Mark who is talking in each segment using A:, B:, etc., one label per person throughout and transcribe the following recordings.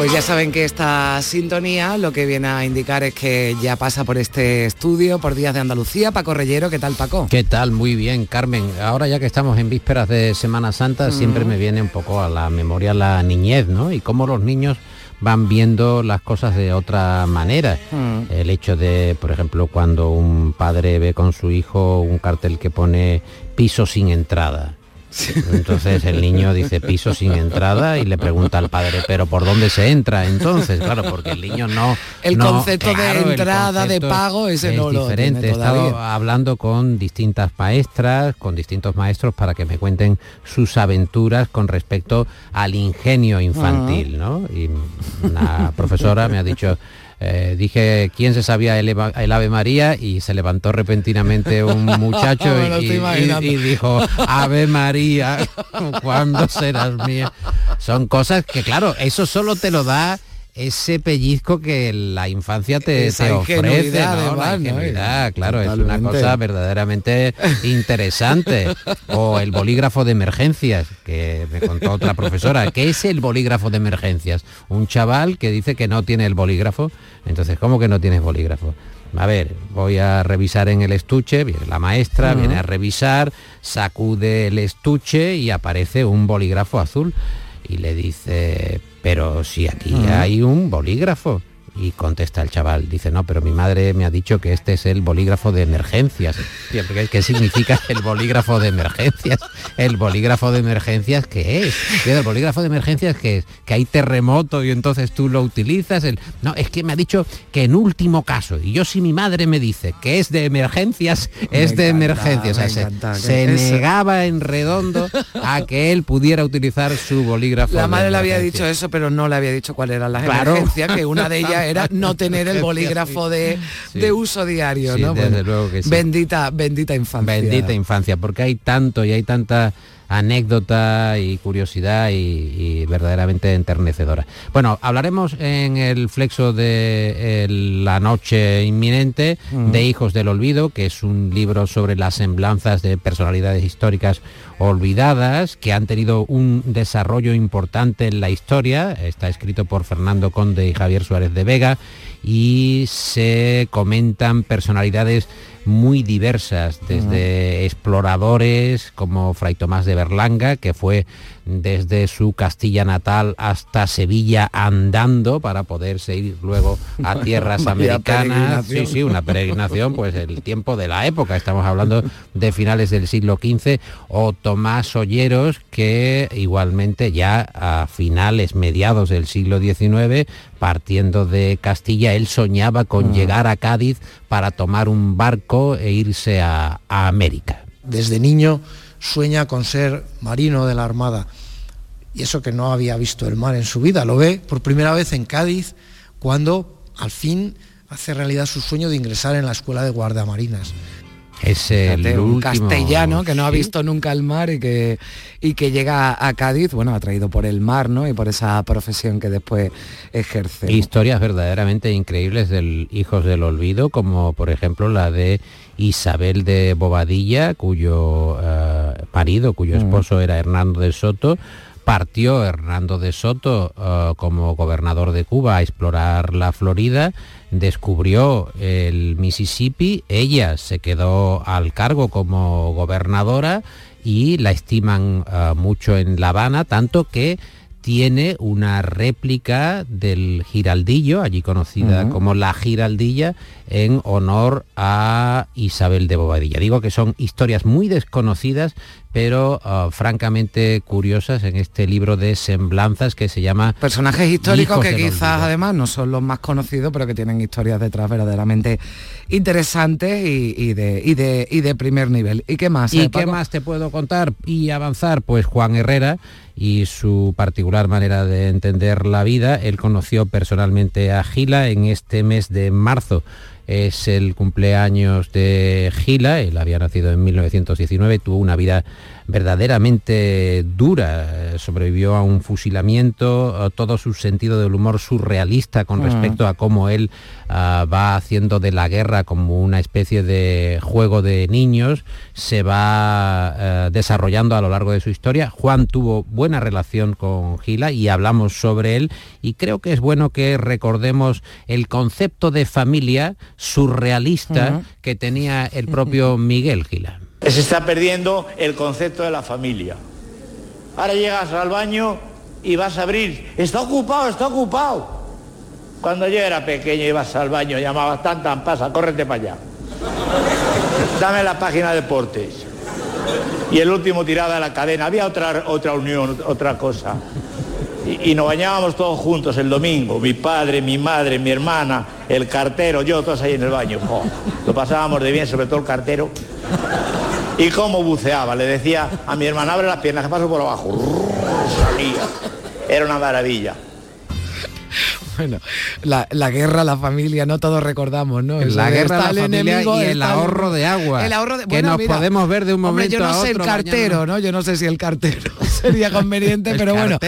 A: Pues ya saben que esta sintonía lo que viene a indicar es que ya pasa por este estudio, por Días de Andalucía. Paco Reyero, ¿qué tal Paco?
B: ¿Qué tal? Muy bien, Carmen. Ahora ya que estamos en vísperas de Semana Santa, siempre me viene un poco a la memoria la niñez, ¿no? Y cómo los niños van viendo las cosas de otra manera. El hecho de, por ejemplo, cuando un padre ve con su hijo un cartel que pone piso sin entrada. Entonces el niño dice piso sin entrada y le pregunta al padre, pero ¿por dónde se entra? Entonces, claro, porque el niño no...
A: El
B: no-
A: concepto
B: claro,
A: de entrada, de pago, ese
B: es
A: no lo
B: diferente.
A: tiene
B: He estado hablando con distintas maestras, con distintos maestros para que me cuenten sus aventuras con respecto al ingenio infantil, ¿no? Y una profesora me ha dicho, eh, dije, ¿quién se sabía el, Ave María? Y se levantó repentinamente un muchacho y, y dijo, Ave María, ¿cuándo serás mía? Son cosas que, claro, eso solo te lo da ese pellizco que la infancia te,
A: Esa
B: te ofrece, ¿no? La ingenuidad, claro, es una cosa verdaderamente interesante. O el bolígrafo de emergencias, que me contó otra profesora. ¿Qué es el bolígrafo de emergencias? Un chaval que dice que no tiene el bolígrafo. Entonces, ¿cómo que no tienes bolígrafo? A ver, voy a revisar en el estuche, viene la maestra, viene a revisar, sacude el estuche y aparece un bolígrafo azul. Y le dice, pero si aquí hay un bolígrafo. Y contesta el chaval, dice, no, pero mi madre me ha dicho que este es el bolígrafo de emergencias. ¿Qué, significa el bolígrafo de emergencias? ¿El bolígrafo de emergencias qué es? ¿El bolígrafo de emergencias qué es? Que hay terremoto y entonces tú lo utilizas. El... No, es que me ha dicho que en último caso, y yo si mi madre me dice que es de emergencias, es de
A: encanta,
B: emergencias. O sea,
A: me
B: se-
A: encanta,
B: negaba en redondo a que él pudiera utilizar su bolígrafo.
A: La madre le había dicho eso, pero no le había dicho cuáles eran las
B: Claro.
A: emergencias, que una de ellas era no tener el bolígrafo de,
B: Sí.
A: de uso diario,
B: Sí,
A: ¿no?
B: desde
A: Bueno,
B: luego que sí.
A: Bendita, bendita infancia.
B: Bendita infancia, porque hay tanto y hay tanta anécdota y curiosidad y, y verdaderamente enternecedora. Bueno, hablaremos en el flexo de la noche inminente de Hijos del Olvido, que es un libro sobre las semblanzas de personalidades históricas olvidadas que han tenido un desarrollo importante en la historia. Está escrito por Fernando Conde y Javier Suárez de Vega y se comentan personalidades muy diversas, desde exploradores como Fray Tomás de Berlanga, que fue desde su Castilla natal hasta Sevilla andando para poderse ir luego a tierras americanas. Sí, sí, una peregrinación, pues el tiempo de la época, estamos hablando de finales del siglo XV, o Tomás Olleros, que igualmente ya a finales, mediados del siglo XIX, partiendo de Castilla, él soñaba con
C: Mm.
B: llegar a Cádiz para tomar un barco e irse a, a América.
C: Desde niño sueña con ser marino de la Armada. Y eso que no había visto el mar en su vida. Lo ve por primera vez en Cádiz cuando al fin hace realidad su sueño de ingresar en la escuela de guardiamarinas.
B: Es el
A: Fíjate, un castellano que no ha visto nunca el mar y que, y que llega a Cádiz, bueno, atraído por el mar, ¿no? Y por esa profesión que después ejerce.
B: Historias verdaderamente increíbles del Hijos del Olvido, como por ejemplo la de Isabel de Bobadilla, cuyo eh, marido, cuyo
A: Mm.
B: esposo era Hernando de Soto. Partió Hernando de Soto eh, como gobernador de Cuba a explorar la Florida, descubrió el Mississippi, ella se quedó al cargo como gobernadora y la estiman eh, mucho en La Habana, tanto que tiene una réplica del Giraldillo, allí conocida como la Giraldilla, en honor a Isabel de Bobadilla. Digo que son historias muy desconocidas, pero ah, francamente curiosas en este libro de semblanzas que se llama
A: Personajes históricos que quizás además no son los más conocidos, pero que tienen historias detrás verdaderamente interesantes y, de, de, primer nivel. ¿Y qué más?
B: ¿Y eh, qué más te puedo contar y avanzar? Pues Juan Herrera y su particular manera de entender la vida. Él conoció personalmente a Gila en este mes de marzo es el cumpleaños de Gila, él había nacido en 1919, tuvo una vida verdaderamente dura, sobrevivió a un fusilamiento, todo su sentido del humor surrealista con mm. respecto a cómo él ah, va haciendo de la guerra como una especie de juego de niños, se va eh, desarrollando a lo largo de su historia. Juan tuvo buena relación con Gila y hablamos sobre él y creo que es bueno que recordemos el concepto de familia surrealista que tenía el propio Miguel Gila.
D: Se está perdiendo el concepto de la familia. Ahora llegas al baño y vas a abrir. Está ocupado, está ocupado. Cuando yo era pequeño ibas al baño, llamabas tan tan pasa, córrete para allá. Dame la página de deportes. Y el último tirada de la cadena. Había otra, otra unión, otra cosa. Y, nos bañábamos todos juntos el domingo, mi padre, mi madre, mi hermana, el cartero, yo, todos ahí en el baño. lo pasábamos de bien, sobre todo el cartero. Y cómo buceaba, le decía a mi hermana, abre las piernas, que paso por abajo. Salía. Era una maravilla.
A: Bueno, la, guerra, la familia, no todos recordamos, ¿no?
B: la guerra, la familia y el ahorro de agua.
A: El ahorro de,
B: que nos podemos ver de un momento
A: yo no sé el cartero, ¿no? Yo no sé si el cartero sería conveniente, pero bueno,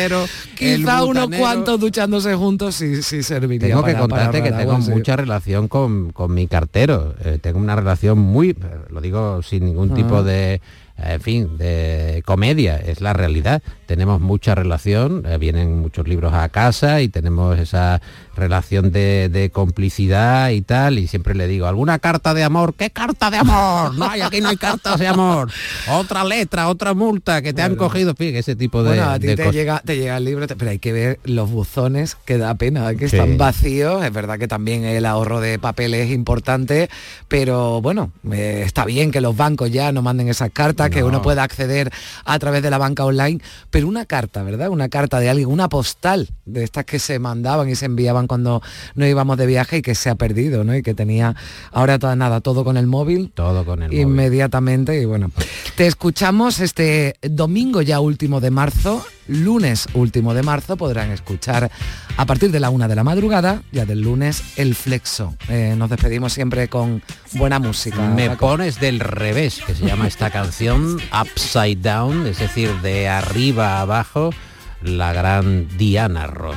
A: quizá unos cuantos duchándose juntos sí, sí serviría.
B: Tengo que contarte que tengo mucha relación con, mi cartero. Eh, tengo una relación muy, lo digo sin ningún tipo ah. de en fin, de comedia, es la realidad. Tenemos mucha relación, eh, vienen muchos libros a casa y tenemos esa relación de, complicidad y tal, y siempre le digo, ¿alguna carta de amor? ¿Qué carta de amor? No, hay, aquí no hay cartas de amor. Otra letra, otra multa que te han cogido, fíjate, ese tipo de...
A: Bueno, a ti te, llega, te llega el libro, pero hay que ver los buzones, que da pena, que están vacíos, es verdad que también el ahorro de papel es importante, pero bueno, eh, está bien que los bancos ya no manden esas cartas, que uno pueda acceder a través de la banca online, pero una carta, ¿verdad? Una carta de alguien, una postal de estas que se mandaban y se enviaban cuando nos íbamos de viaje y que se ha perdido, ¿no? Y que tenía ahora toda nada, todo con el móvil.
B: Todo con el
A: inmediatamente y bueno. Te escuchamos este domingo ya último de marzo, lunes último de marzo podrán escuchar a partir de la una de la madrugada, ya del lunes, el flexo. Eh, nos despedimos siempre con buena música.
B: Me pones del revés, que se llama esta canción, Upside Down, es decir, de arriba a abajo, la gran Diana Ross.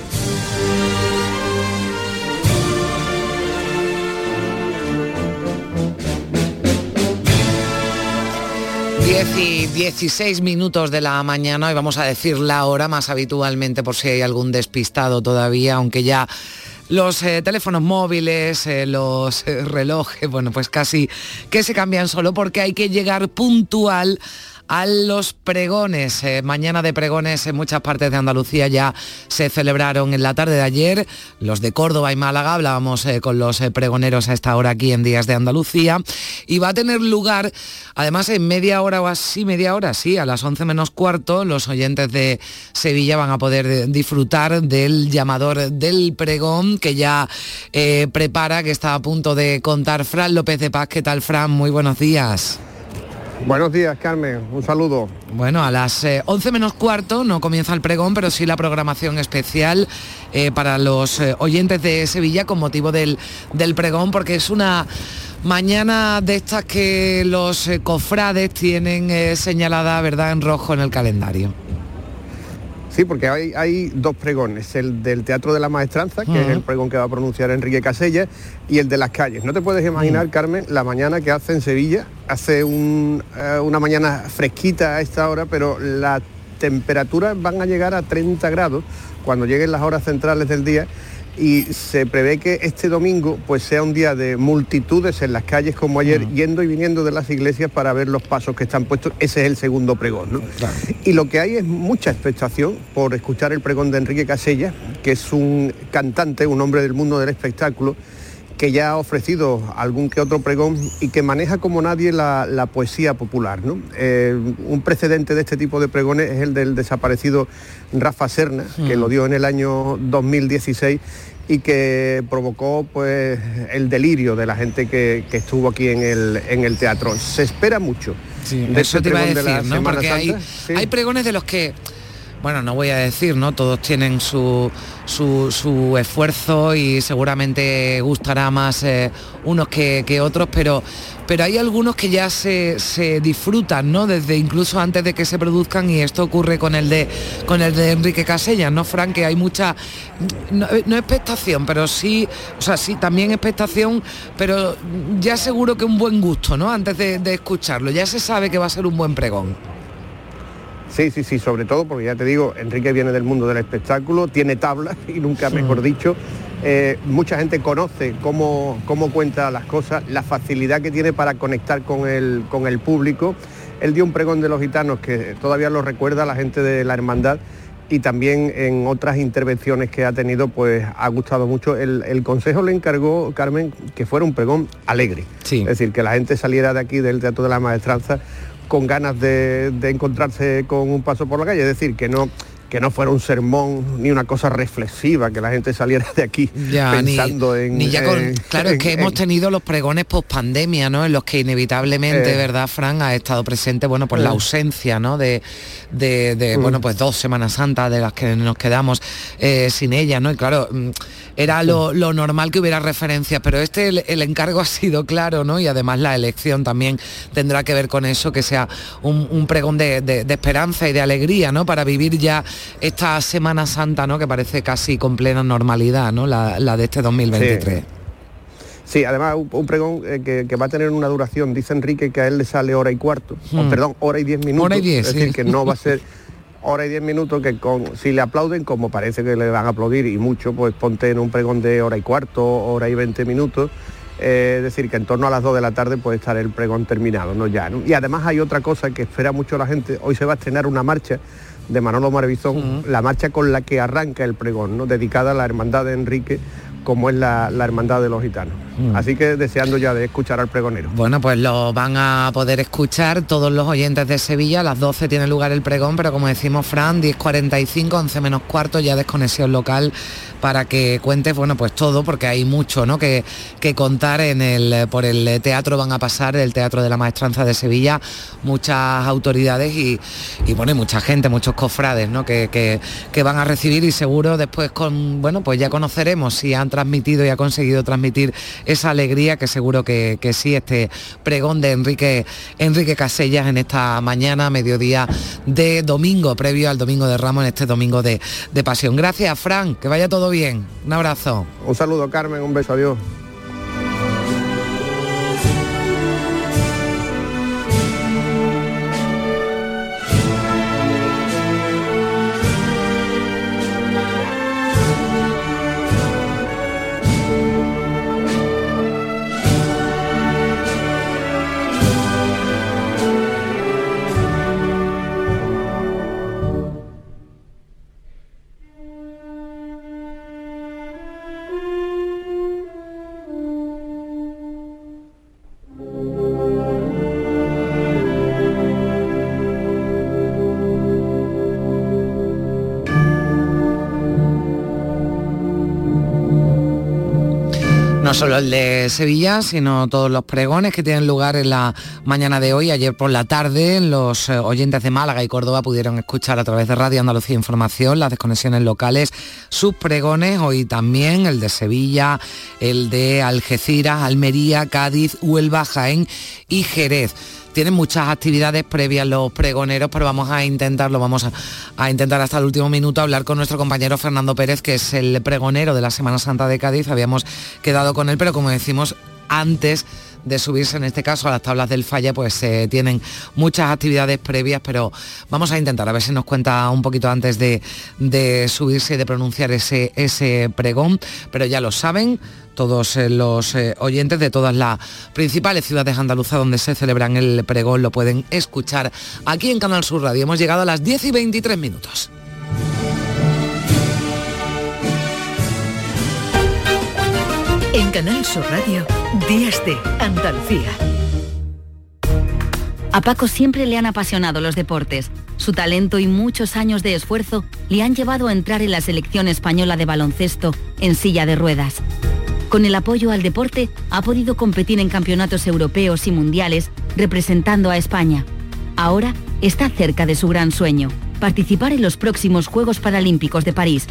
A: 10 y 16 minutos de la mañana y vamos a decir la hora más habitualmente por si hay algún despistado todavía, aunque ya los eh, teléfonos móviles, eh, los eh, relojes, bueno, pues casi que se cambian solo porque hay que llegar puntual a los pregones. Eh, mañana de pregones en muchas partes de Andalucía ya se celebraron en la tarde de ayer. Los de Córdoba y Málaga, hablábamos eh, con los eh, pregoneros a esta hora aquí en Días de Andalucía. Y va a tener lugar, además en media hora o así, media hora, sí, a las 11 menos cuarto, los oyentes de Sevilla van a poder disfrutar del llamador del pregón que ya prepara, que está a punto de contar Fran López de Paz. ¿Qué tal, Fran? Muy buenos días.
E: Buenos días, Carmen. Un saludo.
A: Bueno, a las 11 eh, menos cuarto no comienza el pregón, pero sí la programación especial eh, para los eh, oyentes de Sevilla con motivo del, del pregón, porque es una mañana de estas que los cofrades tienen señalada, ¿verdad?, en rojo en el calendario.
E: Sí, porque hay, hay, dos pregones, el del Teatro de la Maestranza, que es el pregón que va a pronunciar Enrique Casella, y el de las calles. No te puedes imaginar, Carmen, la mañana que hace en Sevilla, hace eh, una mañana fresquita a esta hora, pero las temperaturas van a llegar a 30 grados cuando lleguen las horas centrales del día y se prevé que este domingo pues sea un día de multitudes en las calles como ayer, yendo y viniendo de las iglesias para ver los pasos que están puestos. Ese es el segundo pregón. Y lo que hay es mucha expectación por escuchar el pregón de Enrique Casella, que es un cantante, un hombre del mundo del espectáculo, que ya ha ofrecido algún que otro pregón y que maneja como nadie la, poesía popular. Eh, un precedente de este tipo de pregones es el del desaparecido Rafa Serna, que lo dio en el año 2016 y que provocó pues el delirio de la gente que, estuvo aquí en el, en el teatro. Se espera mucho.
A: de eso te iba a decir, ¿no? Porque hay, hay pregones de los que bueno, no voy a decir, ¿no? Todos tienen su, su, esfuerzo y seguramente gustará más eh, unos que, otros, pero, pero hay algunos que ya se, disfrutan, ¿no? Desde incluso antes de que se produzcan y esto ocurre con el de con el de Enrique Casellas, ¿no, Frank? Que hay mucha, no, expectación, pero sí, o sea, sí, también expectación, pero ya seguro que un buen gusto, ¿no? Antes de escucharlo, ya se sabe que va a ser un buen pregón.
E: Sí, sí, sí, sobre todo porque ya te digo, Enrique viene del mundo del espectáculo, tiene tablas y nunca mejor dicho. Eh, mucha gente conoce cómo, cómo cuenta las cosas, la facilidad que tiene para conectar con el, con el público. Él dio un pregón de los gitanos que todavía lo recuerda la gente de la hermandad y también en otras intervenciones que ha tenido, pues ha gustado mucho. El, consejo le encargó, Carmen, que fuera un pregón alegre. Es decir, que la gente saliera de aquí del Teatro de la Maestranza con ganas de, encontrarse con un paso por la calle, es decir, que no que no fuera un sermón ni una cosa reflexiva, que la gente saliera de aquí pensando en...
A: Ni ya con, claro, es que hemos tenido los pregones post pandemia, ¿no? En los que inevitablemente, eh. ¿verdad, Fran? Ha estado presente, bueno, pues la eh. ausencia, ¿no? De, de, mm. bueno, pues dos Semanas Santas de las que nos quedamos eh, sin ella, ¿no? Y claro, mm, era lo, normal que hubiera referencias, pero este el, encargo ha sido claro, ¿no? Y además la elección también tendrá que ver con eso, que sea un, pregón de, esperanza y de alegría, ¿no? Para vivir ya esta Semana Santa, ¿no? Que parece casi con plena normalidad, ¿no? La, de este 2023.
E: Sí. además un, pregón eh, que, va a tener una duración, dice Enrique que a él le sale hora y cuarto, hmm. perdón, hora y diez minutos.
A: Hora y diez,
E: es decir, que no va a ser hora y diez minutos que con, si le aplauden, como parece que le van a aplaudir y mucho, pues ponte en un pregón de hora y cuarto, hora y veinte minutos eh, es decir, que en torno a las 2 de la tarde puede estar el pregón terminado, ¿no? Ya, Y además hay otra cosa que espera mucho la gente, hoy se va a estrenar una marcha de Manolo Marvizón, la marcha con la que arranca el pregón, ¿no? dedicada a la hermandad de Enrique como es la, hermandad de los gitanos. Mm. Así que deseando ya de escuchar al pregonero.
A: Bueno, pues lo van a poder escuchar todos los oyentes de Sevilla. A las 12 tiene lugar el pregón, pero como decimos, Fran, 10.45, 11 menos cuarto, ya desconexión local para que cuentes, bueno, pues todo, porque hay mucho ¿no? que, que contar en el, por el teatro van a pasar, el Teatro de la Maestranza de Sevilla, muchas autoridades y, y bueno, mucha gente, muchos cofrades ¿no? que, que, van a recibir y seguro después con, bueno, pues ya conoceremos si han transmitido y ha conseguido transmitir esa alegría que seguro que, sí, este pregón de Enrique, Enrique Casellas en esta mañana, mediodía de domingo, previo al domingo de Ramos, en este domingo de, de pasión. Gracias, Fran, que vaya todo bien. Un abrazo.
E: Un saludo, Carmen, un beso, adiós.
A: No solo el de Sevilla, sino todos los pregones que tienen lugar en la mañana de hoy. Ayer por la tarde los eh, oyentes de Málaga y Córdoba pudieron escuchar a través de Radio Andalucía Información las desconexiones locales, sus pregones, hoy también el de Sevilla, el de Algeciras, Almería, Cádiz, Huelva, Jaén y Jerez tienen muchas actividades previas los pregoneros, pero vamos a intentarlo, vamos a, intentar hasta el último minuto hablar con nuestro compañero Fernando Pérez, que es el pregonero de la Semana Santa de Cádiz. Habíamos quedado con él, pero como decimos, antes de subirse en este caso a las tablas del falla, pues se tienen muchas actividades previas, pero vamos a intentar a ver si nos cuenta un poquito antes de, de subirse y de pronunciar ese, ese pregón, pero ya lo saben, todos eh, los eh, oyentes de todas las principales ciudades andaluzas donde se celebran el pregón lo pueden escuchar aquí en Canal Sur Radio. Hemos llegado a las 10 y 23 minutos.
F: En Canal Sur Radio, Días de Andalucía.
G: A Paco siempre le han apasionado los deportes. Su talento y muchos años de esfuerzo le han llevado a entrar en la selección española de baloncesto en silla de ruedas. Con el apoyo al deporte ha podido competir en campeonatos europeos y mundiales representando a España. Ahora está cerca de su gran sueño, participar en los próximos Juegos Paralímpicos de París.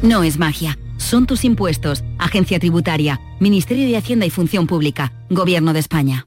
G: No es magia, son tus impuestos, Agencia Tributaria, Ministerio de Hacienda y Función Pública, Gobierno de España.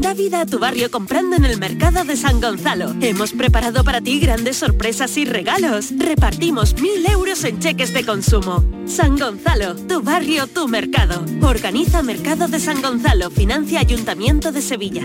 H: Da vida a tu barrio comprando en el mercado de San Gonzalo. Hemos preparado para ti grandes sorpresas y regalos. Repartimos mil euros en cheques de consumo. San Gonzalo, tu barrio, tu mercado. Organiza Mercado de San Gonzalo, financia Ayuntamiento de Sevilla.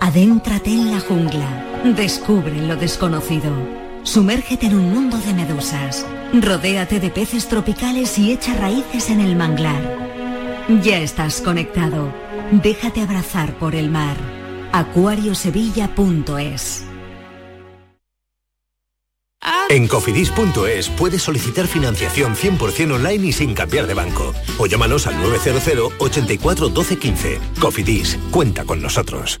I: Adéntrate en la jungla. Descubre lo desconocido. Sumérgete en un mundo de medusas. Rodéate de peces tropicales y echa raíces en el manglar. Ya estás conectado. Déjate abrazar por el mar. acuariosevilla.es
J: En cofidis.es puedes solicitar financiación 100% online y sin cambiar de banco. O llámanos al 900 84 12 15. Cofidis, cuenta con nosotros.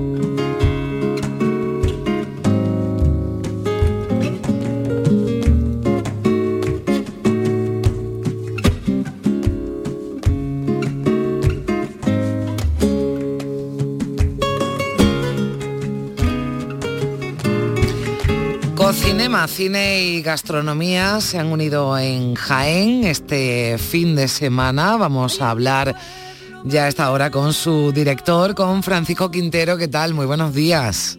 A: Cine y gastronomía se han unido en Jaén este fin de semana. Vamos a hablar ya a esta hora con su director, con Francisco Quintero. ¿Qué tal? Muy buenos días.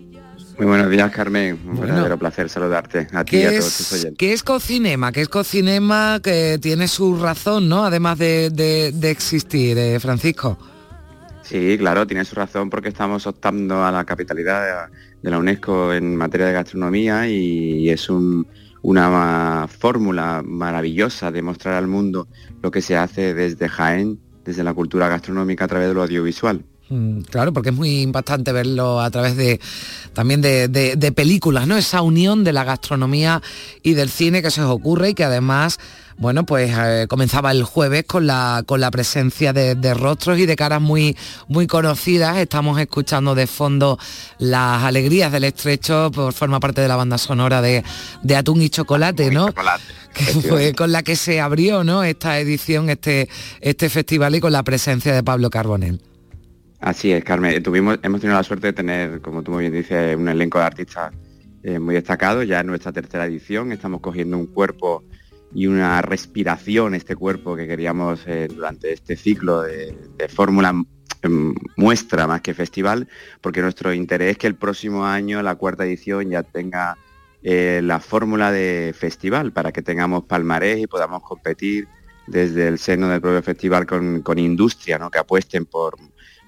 K: Muy buenos días, Carmen. Un verdadero placer saludarte a ti y a todos tus oyentes.
A: ¿Qué es Cocinema? ¿Qué es Cocinema que tiene su razón, ¿no? Además de, de- de existir, eh, Francisco.
K: Sí, claro, tiene su razón porque estamos optando a la capitalidad de, la UNESCO en materia de gastronomía y es un- una fórmula maravillosa de mostrar al mundo lo que se hace desde Jaén, desde la cultura gastronómica a través de lo audiovisual.
A: Mm, Claro, porque es muy impactante verlo a través de también de, de- de películas, ¿no? Esa unión de la gastronomía y del cine que se os ocurre y que además, bueno, pues eh, comenzaba el jueves con la, con la presencia de, de rostros y de caras muy, muy conocidas. Estamos escuchando de fondo las alegrías del estrecho, por forma parte de la banda sonora de, de Atún y Chocolate, ¿no? que fue con la que se abrió ¿no? esta edición, este, este festival y con la presencia de Pablo Carbonell.
K: Así es, Carmen. Tuvimos, hemos tenido la suerte de tener, como tú muy bien dices, un elenco de artistas eh, muy destacado. Ya en nuestra tercera edición estamos cogiendo un cuerpo y una respiración, este cuerpo que queríamos eh, durante este ciclo de, fórmula mm, muestra más que festival, porque nuestro interés es que el próximo año, la cuarta edición, ya tenga eh, la fórmula de festival para que tengamos palmarés y podamos competir desde el seno del propio festival con, con industria, ¿no? que apuesten por,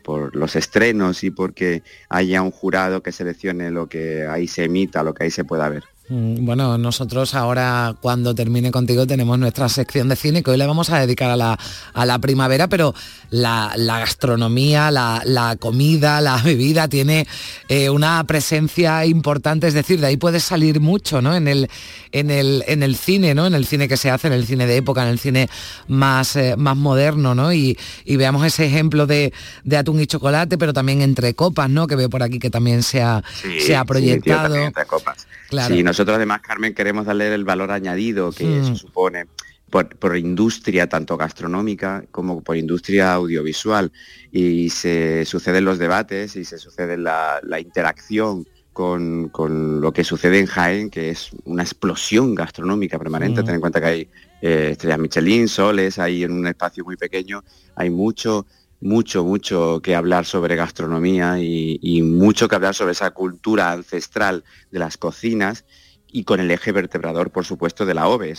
K: por los estrenos y porque haya un jurado que seleccione lo que ahí se emita, lo que ahí se pueda ver.
A: Mm, Bueno, nosotros ahora cuando termine contigo tenemos nuestra sección de cine que hoy le vamos a dedicar a la, a la primavera, pero la, la gastronomía, la, la comida, la bebida tiene eh, una presencia importante, es decir, de ahí puede salir mucho ¿no? en, el, en, el, en el cine, ¿no? en el cine que se hace, en el cine de época, en el cine más, eh, más moderno, ¿no? y, y veamos ese ejemplo de, de atún y chocolate, pero también entre copas, ¿no? que veo por aquí que también se ha,
K: Sí,
A: se ha proyectado. Claro.
K: Sí, nosotros además, Carmen, queremos darle el valor añadido que
A: Mm.
K: eso supone por, por industria tanto gastronómica como por industria audiovisual. Y se suceden los debates y se sucede la, la interacción con, con lo que sucede en Jaén, que es una explosión gastronómica permanente.
L: Mm.
K: Ten en cuenta que hay eh, estrellas Michelin, soles, hay en un espacio muy pequeño, hay mucho mucho, mucho que hablar sobre gastronomía y, mucho que hablar sobre esa cultura ancestral de las cocinas y con el eje vertebrador, por supuesto, de la OVE.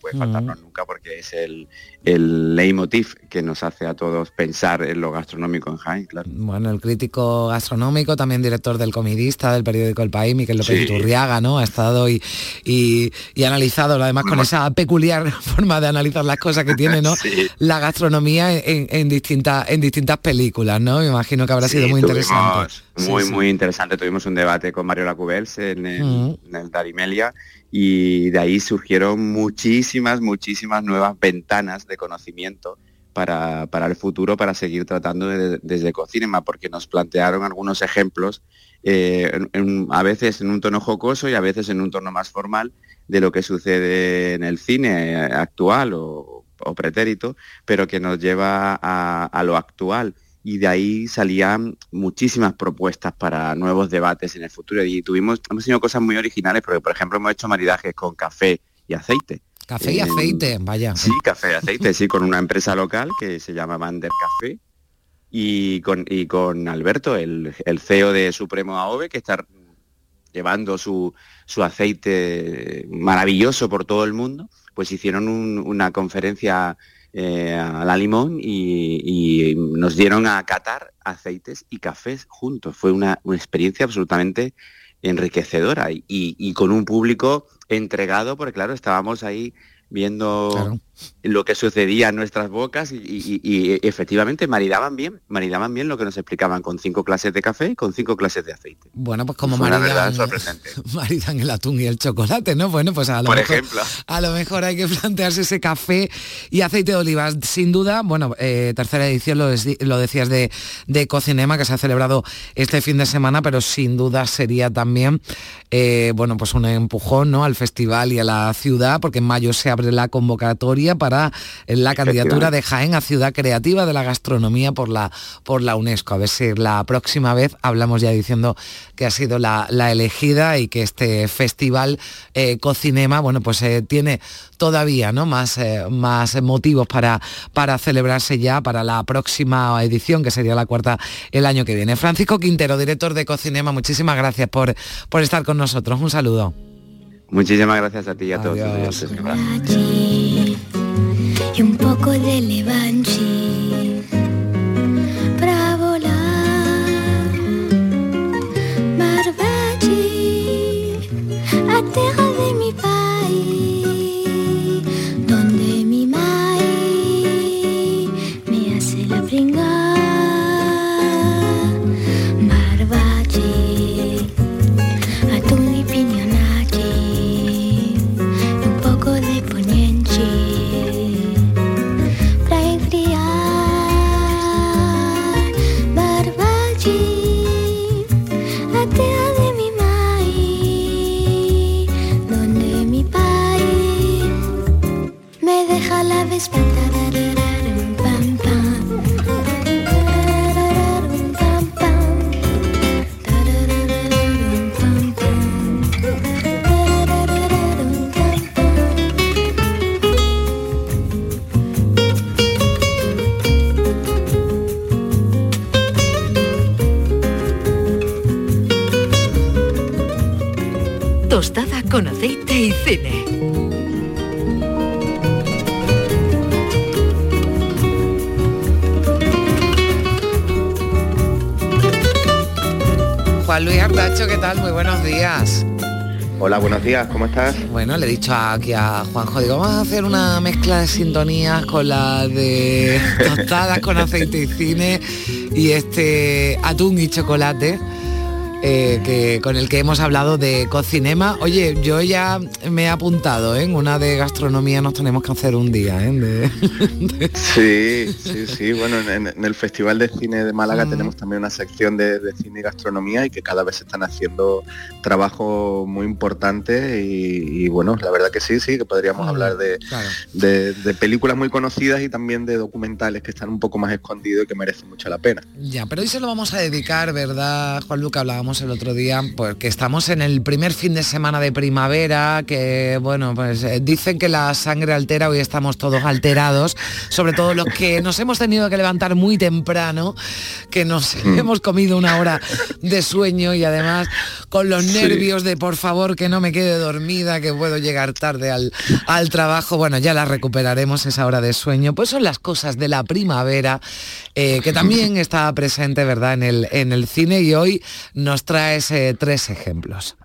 K: Puede faltarnos nunca porque es el, el leitmotiv que nos hace a todos pensar en lo gastronómico en Jaén, claro.
A: Bueno, el crítico gastronómico, también director del comidista del periódico El País, Miquel López
K: Sí.
A: Iturriaga, ¿no? Ha estado y, y, y analizado, además con esa peculiar forma de analizar las cosas que tiene, ¿no?
K: Sí.
A: La gastronomía en, en distintas en distintas películas, ¿no? Me imagino que habrá sido muy interesante.
K: Muy, muy interesante. Tuvimos un debate con Mario Lacubels en el,
A: Mm.
K: en el Darimelia y de ahí surgieron muchísimas, muchísimas nuevas ventanas de conocimiento para, para el futuro, para seguir tratando de- desde Cocinema, porque nos plantearon algunos ejemplos, eh, a veces en un tono jocoso y a veces en un tono más formal, de lo que sucede en el cine actual o, o pretérito, pero que nos lleva a, a lo actual. Y de ahí salían muchísimas propuestas para nuevos debates en el futuro. Y tuvimos, hemos tenido cosas muy originales, porque por ejemplo hemos hecho maridajes con café y aceite.
A: Café y aceite, vaya.
K: Sí, café y aceite, sí, con una empresa local que se llama Mander Café y con, y con Alberto, el, el CEO de Supremo AOVE, que está llevando su, su aceite maravilloso por todo el mundo, pues hicieron un- una conferencia eh, a la limón y, nos dieron a catar aceites y cafés juntos. Fue una, experiencia absolutamente enriquecedora y, con un público entregado, porque claro, estábamos ahí viendo lo que sucedía en nuestras bocas y, efectivamente maridaban bien, maridaban bien lo que nos explicaban con cinco clases de café y con cinco clases de aceite.
A: Bueno, pues como maridan, maridan el atún y el chocolate, ¿no? Bueno, pues a lo, mejor, ejemplo. a lo mejor hay que plantearse ese café y aceite de olivas. Sin duda, bueno, eh, tercera edición, lo, decías de, de, Cocinema, que se ha celebrado este fin de semana, pero sin duda sería también, eh, bueno, pues un empujón ¿no? al festival y a la ciudad, porque en mayo se abre la convocatoria para la candidatura de Jaén a Ciudad Creativa de la Gastronomía por la, por la UNESCO. A ver si la próxima vez hablamos ya diciendo que ha sido la, elegida y que este festival eh, Cocinema, bueno, pues eh, tiene todavía ¿no? más, eh, más motivos para, para celebrarse ya para la próxima edición, que sería la cuarta el año que viene. Francisco Quintero, director de Cocinema, muchísimas gracias por, por estar con nosotros. Un saludo.
K: Muchísimas gracias a ti y a todos
L: y un poco de
A: ¿qué tal? Muy buenos días.
M: Hola, buenos días, ¿cómo estás?
A: Bueno, le he dicho aquí a Juanjo, digo, vamos a hacer una mezcla de sintonías con la de tostadas con aceite y cine y este atún y chocolate eh, que, con el que hemos hablado de cocinema. Oye, yo ya me he apuntado ¿eh? en una de gastronomía, nos tenemos que hacer un día. ¿eh?
M: Sí, sí, sí. Bueno, en, el Festival de Cine de Málaga mm. tenemos también una sección de, cine y gastronomía y que cada vez están haciendo trabajo muy importante y, bueno, la verdad que sí, sí, que podríamos mm, hablar de, de, películas muy conocidas y también de documentales que están un poco más escondidos y que merecen mucho la pena.
A: Ya, pero hoy se lo vamos a dedicar, ¿verdad, Juan Luca? Hablábamos el otro día, pues que estamos en el primer fin de semana de primavera, que bueno, pues eh, dicen que la sangre altera, hoy estamos todos alterados, sobre todo los que nos hemos tenido que levantar muy temprano, que nos mm. hemos comido una hora de sueño y además con los nervios de por favor que no me quede dormida, que puedo llegar tarde al, al trabajo, bueno, ya la recuperaremos esa hora de sueño, pues son las cosas de la primavera, eh, que también está presente, ¿verdad?, en el, en el cine y hoy nos traes eh, tres ejemplos.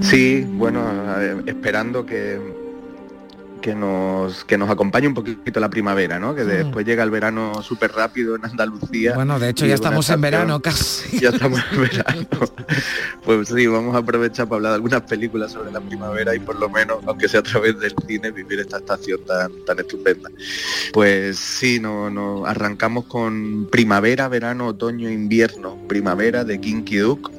M: Sí, bueno, esperando que, que nos, que nos acompañe un poquito la primavera, ¿no? Que después llega el verano súper rápido en Andalucía.
A: Bueno, de hecho ya estamos en verano casi.
M: Ya estamos en verano. Pues sí, vamos a aprovechar para hablar de algunas películas sobre la primavera y por lo menos, aunque sea a través del cine, vivir esta estación tan, tan estupenda. Pues sí, no, no, arrancamos con primavera, verano, otoño, invierno, primavera de Kinky Duke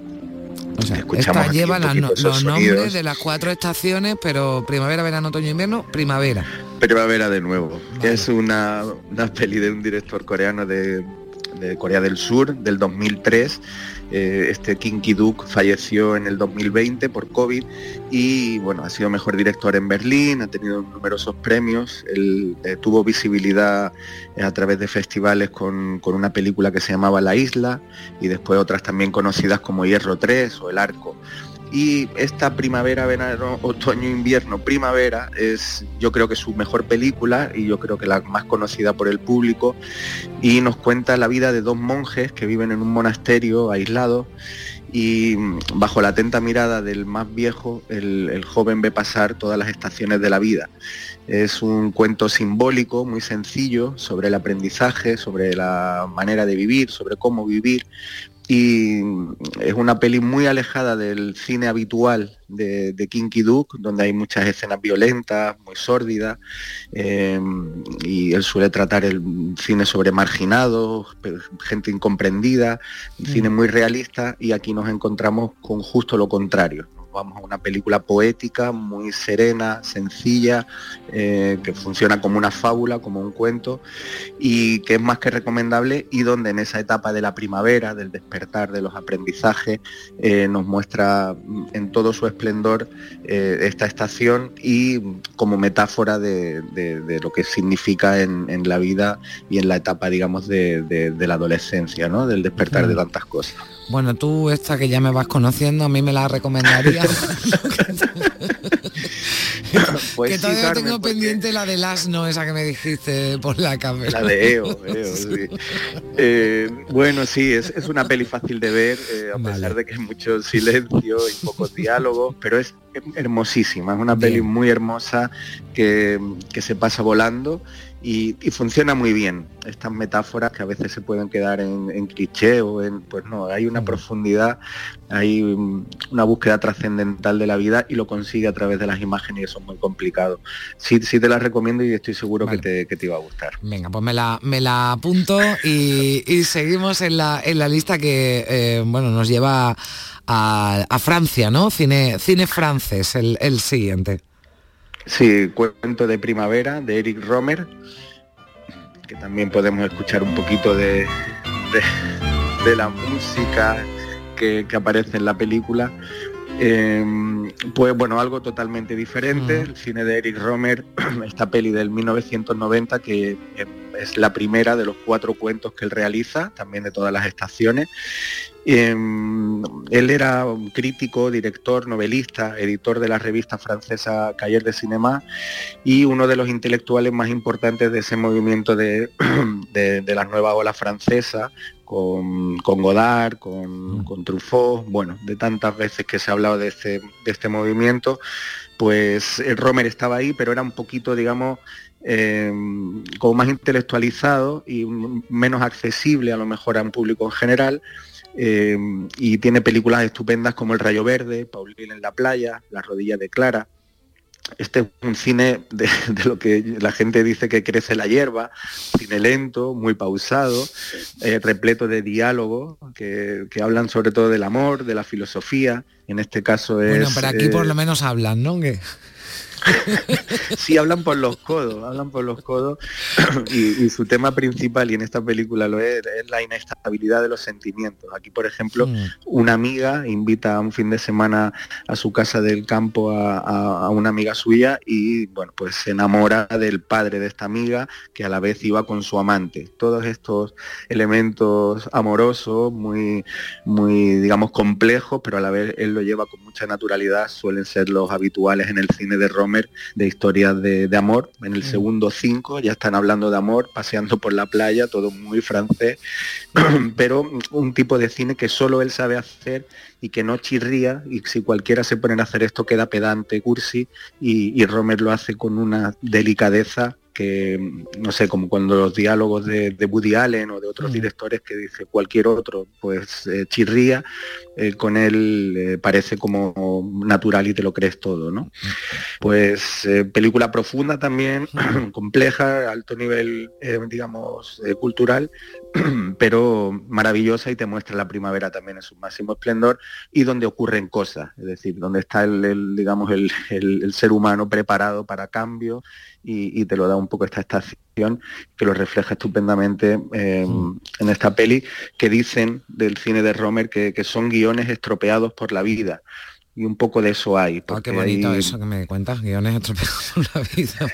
A: o sea, esta lleva los nombres de las cuatro estaciones, pero primavera, verano, otoño, invierno, primavera.
M: Primavera de nuevo. Es una, una peli de un director coreano de, de Corea del Sur del 2003 eh, este Kim Ki-duk falleció en el 2020 por COVID y bueno, ha sido mejor director en Berlín, ha tenido numerosos premios, él eh, tuvo visibilidad eh, a través de festivales con, con, una película que se llamaba La Isla y después otras también conocidas como Hierro 3 o El Arco. Y esta primavera, verano, otoño, invierno, primavera es yo creo que su mejor película y yo creo que la más conocida por el público y nos cuenta la vida de dos monjes que viven en un monasterio aislado y bajo la atenta mirada del más viejo el joven ve pasar todas las estaciones de la vida. Es un cuento simbólico, muy sencillo, sobre el aprendizaje, sobre la manera de vivir, sobre cómo vivir, y es una peli muy alejada del cine habitual de, Kinky Duke, donde hay muchas escenas violentas, muy sórdidas, eh, y él suele tratar el cine sobre marginados, gente incomprendida, cine mm. muy realista, y aquí nos encontramos con justo lo contrario vamos a una película poética, muy serena, sencilla, eh, que funciona como una fábula, como un cuento, y que es más que recomendable y donde en esa etapa de la primavera, del despertar de los aprendizajes, eh, nos muestra en todo su esplendor eh, esta estación y como metáfora de, lo que significa en, la vida y en la etapa, digamos, de, la adolescencia, ¿no? del despertar de tantas cosas.
A: Bueno, tú esta que ya me vas conociendo, a mí me la recomendaría. pues que todavía tengo pendiente la del asno, esa que me dijiste por la cámara.
M: La de EO, sí. Eh, bueno, sí, es, una peli fácil de ver, eh, a pesar de que es mucho silencio y pocos diálogos, pero es hermosísima, es una peli muy hermosa que, que se pasa volando y, funciona muy bien. Estas metáforas que a veces se pueden quedar en, cliché o en pues no hay una profundidad hay una búsqueda trascendental de la vida y lo consigue a través de las imágenes y eso es muy complicado. Sí, sí te las recomiendo y estoy seguro que, te, iba a gustar.
A: Venga pues me la me la apunto y, seguimos en la, en la lista que eh, bueno nos lleva a, Francia no cine cine francés el, el siguiente
M: Sí, cuento de primavera de Eric Romer, que también podemos escuchar un poquito de, de, la música que, aparece en la película. Em, pues bueno, algo totalmente diferente, mm. el cine de Eric Romer, esta peli del 1990 que es la primera de los cuatro cuentos que él realiza, también de todas las estaciones, Em, él era un crítico, director, novelista, editor de la revista francesa Cahiers de Cinema y uno de los intelectuales más importantes de ese movimiento de, de, la nueva ola francesa, con, Godard, con, mm. con, Truffaut, bueno, de tantas veces que se ha hablado de este, de este movimiento, pues el Romer estaba ahí, pero era un poquito, digamos, em, como más intelectualizado y menos accesible a lo mejor a un público en general eh, y tiene películas estupendas como El Rayo Verde, Paulina en la playa, La rodilla de Clara. Este es un cine de, lo que la gente dice que crece la hierba, cine lento, muy pausado, eh, repleto de diálogos que, hablan sobre todo del amor, de la filosofía. En este caso es... Bueno,
A: pero aquí por lo eh, menos hablan, ¿no?
M: Sí, hablan por los codos, hablan por los codos y, su tema principal, y en esta película lo es, es la inestabilidad de los sentimientos. Aquí, por ejemplo, mm. una amiga invita a un fin de semana a su casa del campo a, una amiga suya y, bueno, pues se enamora del padre de esta amiga que a la vez iba con su amante. Todos estos elementos amorosos, muy, muy, digamos, complejos, pero a la vez él lo lleva con mucha naturalidad, suelen ser los habituales en el cine de Roma de historias de, amor. En el mm. segundo cinco ya están hablando de amor, paseando por la playa, todo muy francés, pero un tipo de cine que solo él sabe hacer y que no chirría y si cualquiera se pone a hacer esto queda pedante, cursi y, y Romer lo hace con una delicadeza que, no sé, como cuando los diálogos de, Woody Allen o de otros mm. directores que dice cualquier otro, pues eh, chirría, eh, con él eh, parece como natural y te lo crees todo, ¿no? Pues película profunda también, mm. compleja, alto nivel, digamos, cultural, pero maravillosa y te muestra la primavera también en su máximo esplendor y donde ocurren cosas, es decir, donde está el, digamos, el, el, ser humano preparado para cambio y, te lo da un poco esta estación que lo refleja estupendamente em, en esta peli, que dicen del cine de Romer que, son guiones estropeados por la vida. y un poco de eso hay.
A: Ah, qué bonito eso que me cuentas, guiones estropeados por la vida.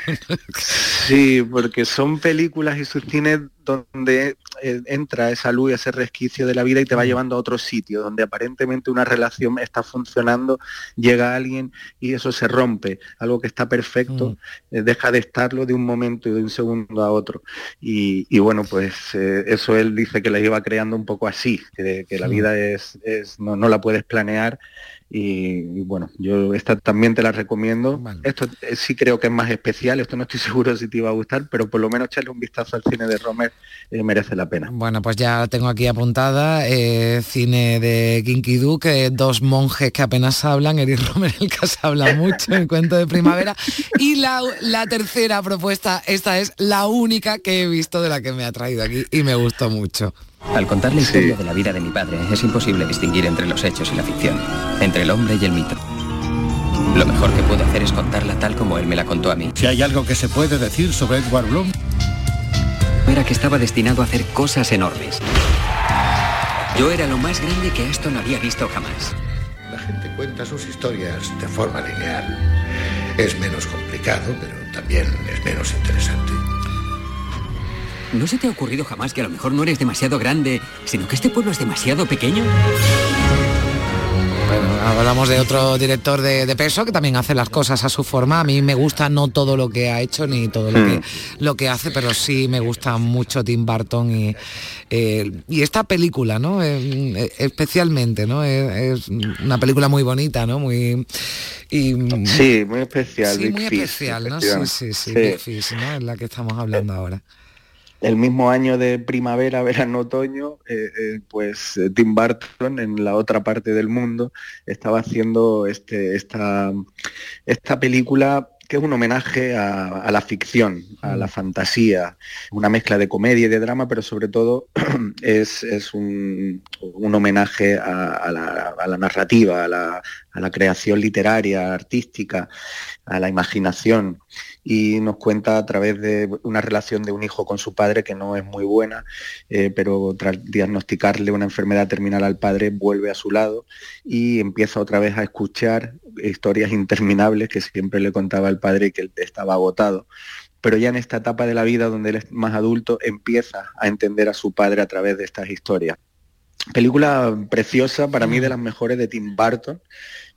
M: sí, porque son películas y sus cines donde eh, entra esa luz, ese resquicio de la vida y te va llevando a otro sitio, donde aparentemente una relación está funcionando, llega alguien y eso se rompe, algo que está perfecto, eh, deja de estarlo de un momento y de un segundo a otro. Y, bueno, pues eh, eso él dice que la iba creando un poco así, que, la vida es, no, no la puedes planear y, bueno, yo esta también te la recomiendo. Esto eh, sí creo que es más especial, esto no estoy seguro si te iba a gustar, pero por lo menos echarle un vistazo al cine de Romer eh, merece la pena.
A: Bueno, pues ya tengo aquí apuntada eh, cine de Kinky Duke, dos monjes que apenas hablan, Eric Romer el que habla mucho, el cuento de primavera. Y la, la tercera propuesta, esta es la única que he visto de la que me ha traído aquí y me gustó mucho.
N: Al contar la historia de la vida de mi padre, es imposible distinguir entre los hechos y la ficción, entre el hombre y el mito. Lo mejor que puedo hacer es contarla tal como él me la contó a mí.
O: Si hay algo que se puede decir sobre Edward Bloom,
N: era que estaba destinado a hacer cosas enormes. Yo era lo más grande que Aston había visto jamás.
P: La gente cuenta sus historias de forma lineal. Es menos complicado, pero también es menos interesante.
N: ¿No se te ha ocurrido jamás que a lo mejor no eres demasiado grande, sino que este pueblo es demasiado pequeño?
A: Bueno, hablamos de otro director de, peso que también hace las cosas a su forma. A mí me gusta no todo lo que ha hecho ni todo lo, que, hmm. lo que hace, pero sí me gusta mucho Tim Burton y, eh, y esta película, ¿no? Eh, eh, especialmente, ¿no? Es, una película muy bonita, ¿no? Muy
M: y, sí, muy especial.
A: Sí, muy especial, ¿no? Sí, sí, sí, sí. ¿no? Es la que estamos hablando ahora
M: el mismo año de primavera, verano, otoño, eh, eh, pues eh, Tim Burton en la otra parte del mundo estaba haciendo este, esta, esta película que es un homenaje a, la ficción, a la mm. fantasía, una mezcla de comedia y de drama, pero sobre todo es, un, homenaje a, la, narrativa, a la, creación literaria, artística, a la imaginación y nos cuenta a través de una relación de un hijo con su padre que no es muy buena, eh, pero tras diagnosticarle una enfermedad terminal al padre vuelve a su lado y empieza otra vez a escuchar historias interminables que siempre le contaba al padre que él estaba agotado. Pero ya en esta etapa de la vida donde él es más adulto empieza a entender a su padre a través de estas historias. Película preciosa, para mí de las mejores de Tim Burton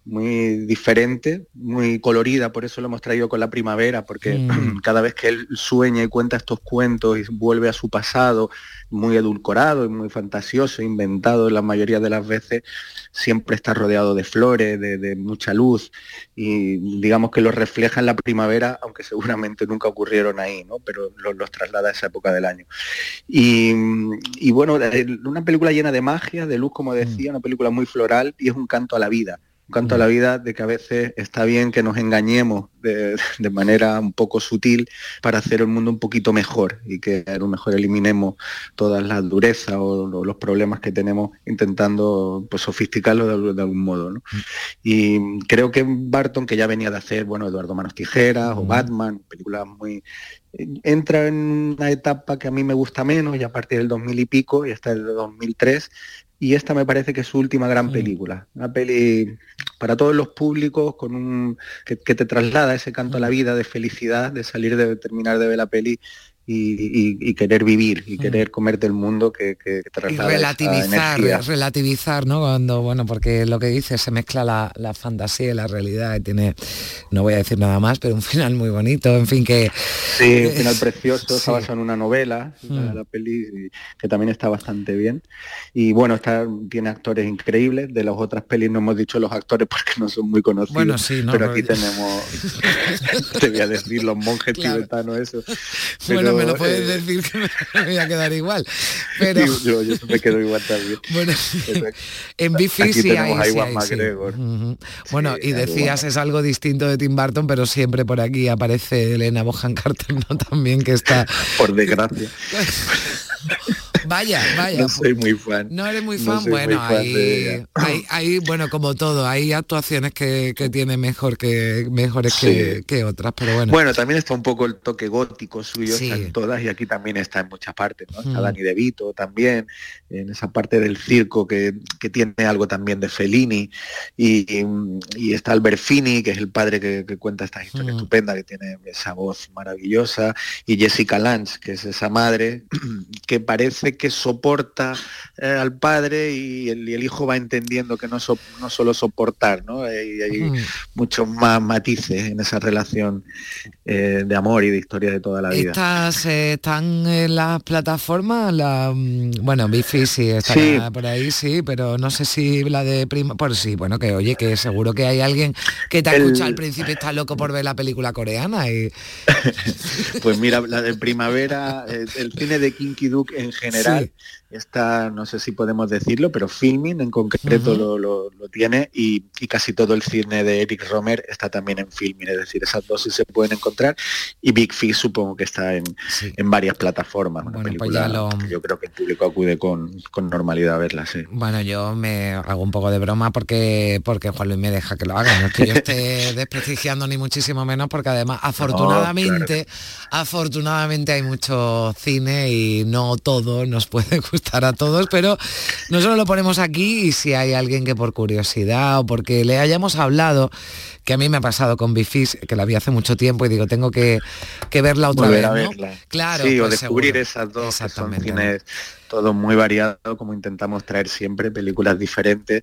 M: muy diferente, muy colorida, por eso lo hemos traído con la primavera, porque mm. cada vez que él sueña y cuenta estos cuentos y vuelve a su pasado, muy edulcorado y muy fantasioso, inventado la mayoría de las veces, siempre está rodeado de flores, de, mucha luz, y digamos que lo refleja en la primavera, aunque seguramente nunca ocurrieron ahí, ¿no? pero los, traslada a esa época del año. Y, y bueno, una película llena de magia, de luz, como decía, mm. una película muy floral y es un canto a la vida un canto a la vida de que a veces está bien que nos engañemos de, manera un poco sutil para hacer el mundo un poquito mejor y que a lo mejor eliminemos todas las durezas o, los problemas que tenemos intentando pues, sofisticarlo de, algún modo. Y creo que Barton, que ya venía de hacer, bueno, Eduardo Manos Tijeras o Batman, películas muy entra en una etapa que a mí me gusta menos y a partir del 2000 y pico y hasta el 2003 y esta me parece que es su última gran película. Una peli para todos los públicos con un que, te traslada ese canto a la vida de felicidad, de salir de terminar de ver la peli y, querer vivir y querer comerte el mundo que, que,
A: y relativizar, relativizar, ¿no? Cuando, bueno, porque lo que dice se mezcla la, fantasía y la realidad y tiene, no voy a decir nada más, pero un final muy bonito, en fin que...
M: Sí, un final precioso, está basado en una novela, mm. la, peli, que también está bastante bien. Y bueno, está, tiene actores increíbles, de las otras pelis no hemos dicho los actores porque no son muy conocidos.
A: Bueno, sí, ¿no?
M: Pero aquí tenemos, te voy a decir, los monjes tibetanos, eso.
A: bueno, me lo puedes decir que me voy a quedar igual. Pero...
M: yo, me quedo igual también.
A: Bueno, en Bifi sí hay, Bueno, y decías, es algo distinto de Tim Burton, pero siempre por aquí aparece Elena Bohan Carter, ¿no? También que está...
M: Por desgracia.
A: Vaya, vaya.
M: No soy muy fan.
A: No eres muy
M: No
A: fan.
M: muy
A: bueno,
M: fan
A: hay, hay, bueno, como todo, hay actuaciones que, que tiene mejor que mejores que,
M: Sí.
A: que otras, pero bueno.
M: Bueno, también está un poco el toque gótico suyo,
A: Sí.
M: está en todas y aquí también está en muchas partes, ¿no? Está
A: Mm.
M: Dani De Vito también, en esa parte del circo que, que tiene algo también de Fellini, y, y está Albert Fini, que es el padre que, que cuenta esta historia
A: Mm.
M: estupenda, que tiene esa voz maravillosa, y Jessica Lange, que es esa madre, que parece que soporta eh, al padre y el, y el hijo va entendiendo que no, so- no solo soportar, ¿no? Y hay
A: Mm.
M: muchos más matices en esa relación eh, de amor y de historia de toda la vida.
A: Estas eh, están en las plataformas, la, mm, bueno, Bifi sí está
M: Sí.
A: por ahí, sí, pero no sé si la de prima, pues sí, bueno, que oye, que seguro que hay alguien que te ha
M: El-
A: escuchado al principio y está loco por ver la película coreana y
M: Pues mira, la de primavera, eh, el cine de Kinky Duke en general general está, no sé si podemos decirlo, pero Filming en concreto lo, lo- lo tiene y, y casi todo el cine de Eric Romer está también en Filming, es decir, esas dos sí se pueden encontrar y Big Fish supongo que está en, en varias plataformas, una
A: Bueno, pues
M: película
A: lo-
M: que yo creo que el público acude con, con normalidad a verla, sí.
A: Bueno, yo me hago un poco de broma porque porque Juan Luis me deja que lo haga. No es que yo esté desprestigiando ni muchísimo menos, porque además, afortunadamente, afortunadamente hay mucho cine y no todo nos puede gustar a todos, pero nosotros lo ponemos aquí y si hay alguien que por curiosidad o porque le hayamos hablado, que a mí me ha pasado con Bifis, que la vi hace mucho tiempo y digo, tengo que, que verla otra
M: Volver
A: vez.
M: a
A: ¿no? Claro,
M: sí, o
A: pues
M: descubrir
A: seguro.
M: esas dos
A: Exactamente, ¿no?
M: Todo muy variado, como intentamos traer siempre películas diferentes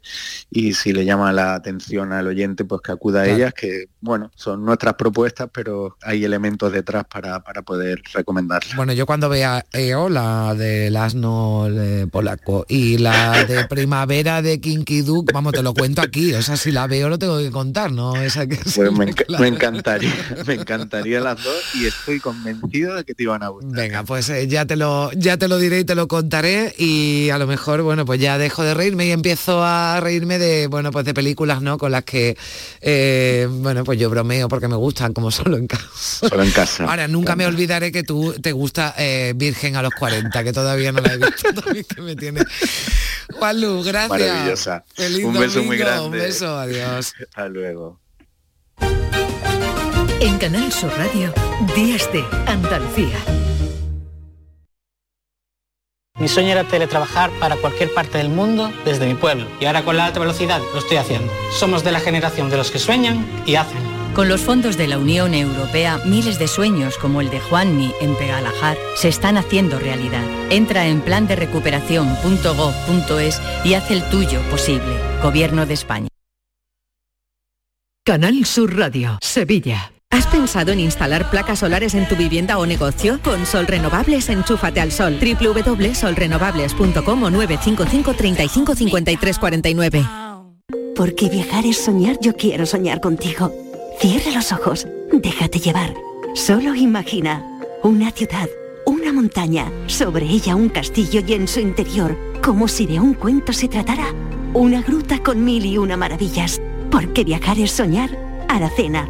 M: y si le llama la atención al oyente, pues que acuda a ellas, que bueno, son nuestras propuestas, pero hay elementos detrás para, para poder recomendarlas.
A: Bueno, yo cuando vea EO, la del asno eh, polaco, y la de primavera de Kinky Duke, vamos, te lo cuento aquí. O sea, si la veo lo tengo que contar, ¿no? Esa que
M: Pues me encantaría, me encantaría las dos y estoy convencido de que te iban a gustar.
A: Venga, pues eh, ya te lo ya te lo diré y te lo contaré y a lo mejor, bueno, pues ya dejo de reírme y empiezo a reírme de, bueno, pues de películas, ¿no? Con las que, eh, bueno, pues yo bromeo porque me gustan, como solo en casa.
M: Solo en casa.
A: Ahora, nunca me olvidaré que tú te gusta eh, Virgen a los 40, que todavía no la he visto, también que me tiene. Juanlu, gracias.
M: Maravillosa.
A: Feliz
M: Un beso muy
A: domingo,
M: grande.
A: Un beso, adiós.
M: Hasta luego.
F: En Canal Sur Radio, Días de Andalucía.
Q: Mi sueño era teletrabajar para cualquier parte del mundo desde mi pueblo. Y ahora con la alta velocidad lo estoy haciendo. Somos de la generación de los que sueñan y hacen.
G: Con los fondos de la Unión Europea, miles de sueños como el de Juanmi en Pegalajar se están haciendo realidad. Entra en plan de recuperación.gov.es y haz el tuyo posible. Gobierno de España.
F: Canal Sur Radio, Sevilla.
R: ¿Has pensado en instalar placas solares en tu vivienda o negocio? Con Sol Renovables, enchúfate al sol. www.solrenovables.com o 955 35 53 49.
S: Porque viajar es soñar, yo quiero soñar contigo. Cierra los ojos, déjate llevar. Solo imagina una ciudad, una montaña, sobre ella un castillo y en su interior, como si de un cuento se tratara, una gruta con mil y una maravillas. Porque viajar es soñar. Aracena,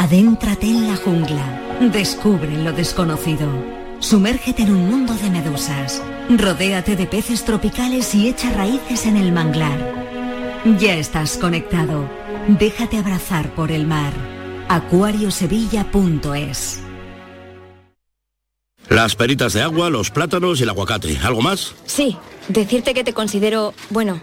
I: Adéntrate en la jungla. Descubre lo desconocido. Sumérgete en un mundo de medusas. Rodéate de peces tropicales y echa raíces en el manglar. Ya estás conectado. Déjate abrazar por el mar. acuariosevilla.es
T: Las peritas de agua, los plátanos y el aguacate. ¿Algo más?
U: Sí, decirte que te considero, bueno,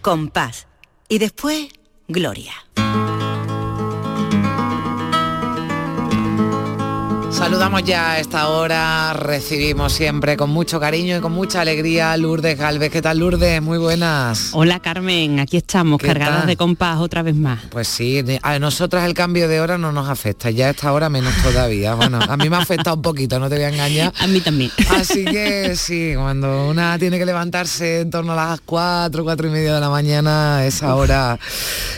R: Compás. Y después, Gloria.
A: Saludamos ya a esta hora, recibimos siempre con mucho cariño y con mucha alegría a Lourdes Galvez. ¿Qué tal Lourdes? Muy buenas.
V: Hola Carmen, aquí estamos, cargadas de compás otra vez más.
A: Pues sí, a nosotras el cambio de hora no nos afecta, ya a esta hora menos todavía. Bueno, a mí me ha afectado un poquito, no te voy a engañar.
V: A mí también.
A: Así que sí, cuando una tiene que levantarse en torno a las 4, 4 y media de la mañana, esa hora,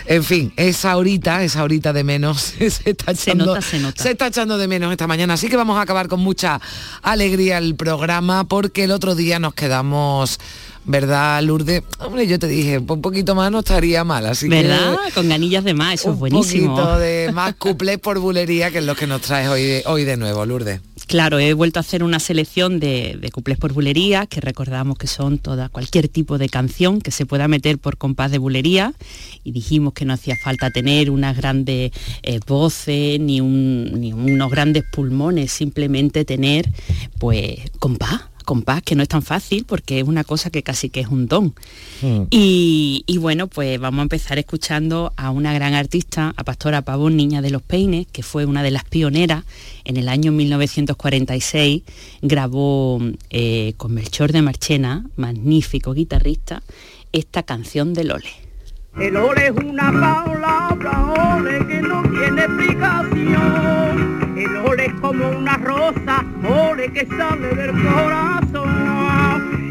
A: en fin, esa horita, esa horita de menos, se está echando,
V: se nota, se nota.
A: Se está echando de menos esta mañana. Así que vamos a acabar con mucha alegría el programa porque el otro día nos quedamos ¿verdad, Lourdes? Hombre, yo te dije, un poquito más no estaría mal, así
V: ¿verdad? Con ganillas de más, eso es buenísimo.
A: Un poquito de más cuplés por bulería, que es lo que nos traes hoy, hoy de nuevo, Lourdes.
V: Claro, he vuelto a hacer una selección de, de cuplés por bulería, que recordamos que son toda cualquier tipo de canción que se pueda meter por compás de bulería, y dijimos que no hacía falta tener unas grandes eh, voces ni, un, ni unos grandes pulmones, simplemente tener pues compás compás, que no es tan fácil porque es una cosa que casi que es un don.
A: Mm.
V: Y, y, bueno, pues vamos a empezar escuchando a una gran artista, a Pastora Pavón, Niña de los Peines, que fue una de las pioneras. En el año 1946 grabó eh, con Melchor de Marchena, magnífico guitarrista, esta canción del Ole.
T: El ole es una palabra, ole, que no tiene explicación. El ole es como una rosa, ole que sale del corazón.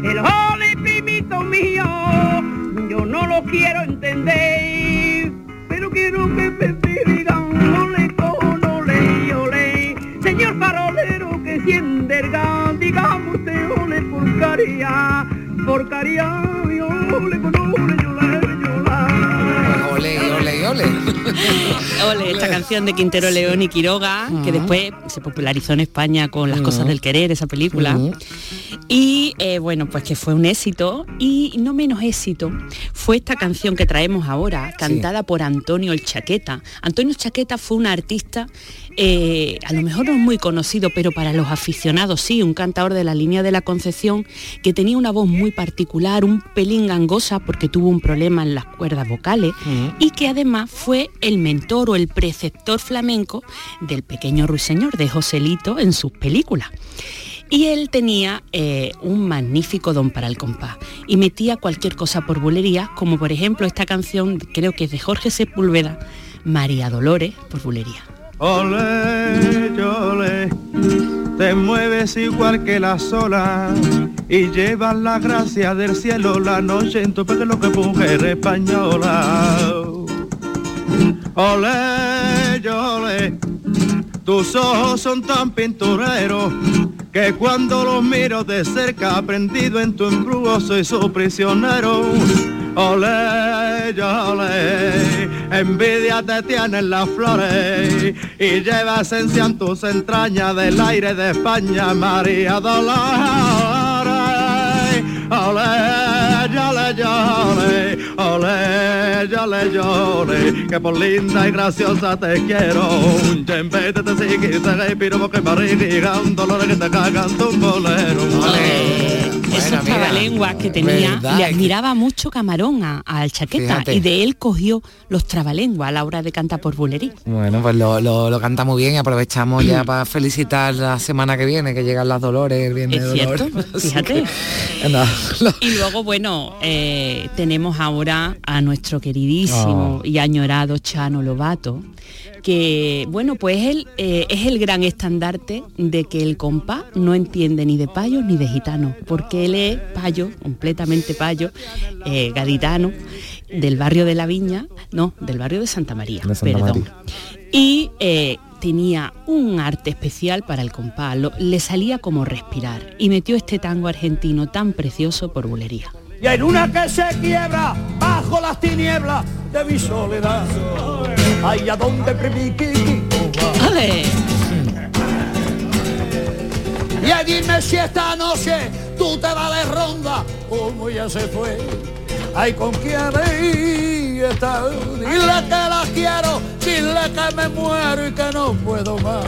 T: El ole, primito mío, yo no lo quiero entender, pero quiero que me digan ole con ole ole. Señor farolero que siente el gan, digamos usted ole por caría, por caría, y ole con. Ole, ole,
A: ole.
V: Esta canción de Quintero León y Quiroga, que después se popularizó en España con Las cosas del querer, esa película. Y eh, bueno, pues que fue un éxito. Y no menos éxito fue esta canción que traemos ahora, cantada por Antonio el Chaqueta. Antonio Chaqueta fue un artista, eh, a lo mejor no es muy conocido, pero para los aficionados sí, un cantador de la línea de la Concepción que tenía una voz muy particular, un pelín gangosa porque tuvo un problema en las cuerdas vocales y que además fue el mentor o el preceptor flamenco del pequeño ruiseñor de Joselito en sus películas. Y él tenía eh, un magnífico don para el compás y metía cualquier cosa por bulería, como por ejemplo esta canción, creo que es de Jorge Sepúlveda, María Dolores por bulería.
U: Ole, ole, te mueves igual que la sola y llevas la gracia del cielo la noche en tu pelo que mujer española. Ole, ole, tus ojos son tan pintureros que cuando los miro de cerca aprendido en tu embrujo soy su prisionero. Ole, ole, envidia te tienen las flores y lleva esencia en tus entrañas del aire de España, María Dolores. Ole, ole, ole, ole, ole, ole, que por linda y graciosa te quiero. Un te sigue y te respiro porque me un dolor que te cagan tu bolero.
V: Esos trabalenguas que tenía,
A: ¿Verdad?
V: le admiraba mucho Camarón a- al Chaqueta
A: Fíjate.
V: y de él cogió los trabalenguas a la hora de cantar por bulería.
A: Bueno, pues lo, lo- lo canta muy bien y aprovechamos ya para felicitar la semana que viene, que llegan las Dolores, el viernes
V: Es
A: de
V: cierto,
A: Dolores.
V: Fíjate.
A: que, nada, lo-
V: Y luego, bueno, eh, tenemos ahora a nuestro queridísimo
A: Oh.
V: y añorado Chano Lobato, que, bueno, pues él eh, es el gran estandarte de que el compás no entiende ni de payos ni de gitanos, porque él es payo, completamente payo, eh, gaditano, del barrio de la Viña, no, del barrio de Santa María,
A: De Santa
V: perdón.
A: María.
V: Y eh, tenía un arte especial para el compás, lo- le salía como respirar y metió este tango argentino tan precioso por bulería.
W: Y en una que se quiebra bajo las tinieblas de mi soledad. Ay, ¿a dónde primiqui? Y dime si esta noche tú te vas de ronda, como ya se fue. Ay, ¿con quién está? Dile que la quiero, dile que me muero y que no puedo más.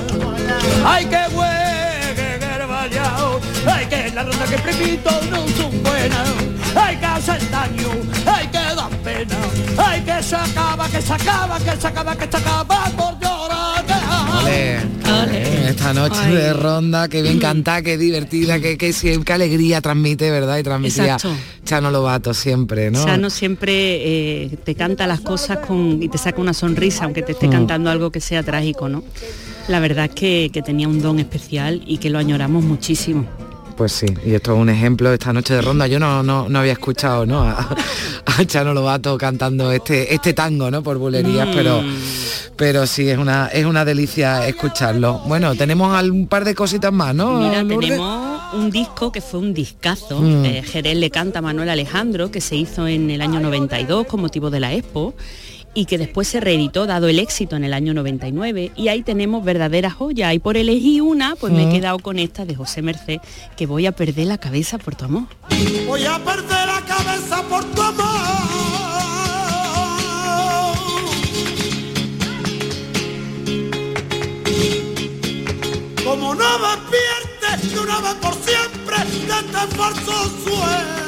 W: Ay, que juegue el vallado, ay, que la ronda que primito no son buenas. Ay, que hacen daño, ay, que dan pena. Ay, que se acaba, que se acaba, que se acaba, que se acaba por llorar. que-
A: ole, Esta noche
V: Ay.
A: de ronda, que bien canta, qué divertida, qué, qué, sí, qué alegría transmite, ¿verdad? Y transmitía
V: Exacto.
A: Chano Lobato siempre, ¿no?
V: Chano siempre eh, te canta las cosas con, y te saca una sonrisa, aunque te esté
A: Mm.
V: cantando algo que sea trágico, ¿no? La verdad es que, que tenía un don especial y que lo añoramos muchísimo.
A: Pues sí, y esto es un ejemplo esta noche de ronda. Yo no, no, no había escuchado ¿no? a, a Chano Lobato cantando este, este tango, ¿no? Por bulerías,
V: Mm.
A: pero, pero sí, es una, es una delicia escucharlo. Bueno, tenemos un par de cositas más, ¿no?
V: Mira,
A: Lourdes?
V: tenemos un disco que fue un discazo.
A: Mm.
V: eh, Jerez le canta a Manuel Alejandro, que se hizo en el año 92 con motivo de la Expo y que después se reeditó dado el éxito en el año 99 y ahí tenemos verdaderas joyas y por elegir una pues me he
W: Mm.
V: quedado con esta de José Merced que voy a perder la cabeza por tu amor
W: Voy a perder la cabeza por tu amor. Como no despierte de una vez por siempre de este falso sueño.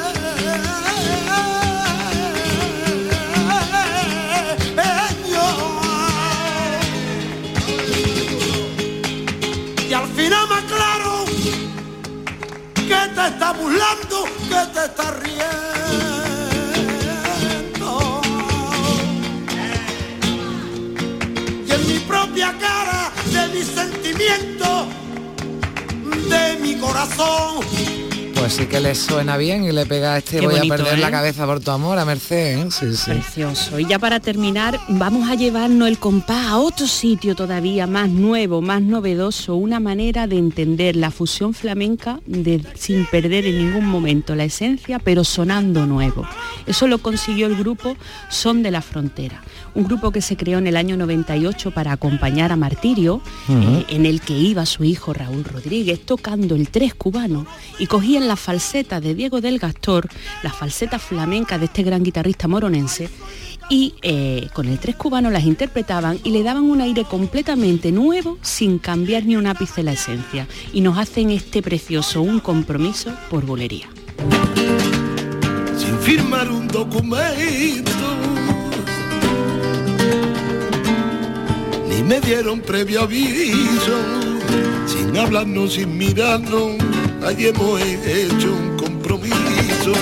W: Te está burlando, que te está riendo. Y en mi propia cara, de mi sentimiento, de mi corazón,
A: Pues sí que le suena bien y le pega a este
V: Qué
A: voy
V: bonito,
A: a perder
V: ¿eh?
A: la cabeza por tu amor a Merced, ¿eh? Sí, sí.
V: Precioso. Y ya para terminar, vamos a llevarnos el compás a otro sitio todavía más nuevo, más novedoso, una manera de entender la fusión flamenca de- sin perder en ningún momento la esencia, pero sonando nuevo. Eso lo consiguió el grupo Son de la Frontera, un grupo que se creó en el año 98 para acompañar a Martirio, eh, en el que iba su hijo Raúl Rodríguez tocando el tres cubano y cogían la falseta de Diego del Gastor, la falseta flamenca de este gran guitarrista moronense y eh, con el tres cubano las interpretaban y le daban un aire completamente nuevo sin cambiar ni un ápice la esencia y nos hacen este precioso un compromiso por bolería.
W: sin firmar un documento. Ni me dieron previo aviso, sin hablarnos, sin mirarnos, allí hemos hecho un compromiso.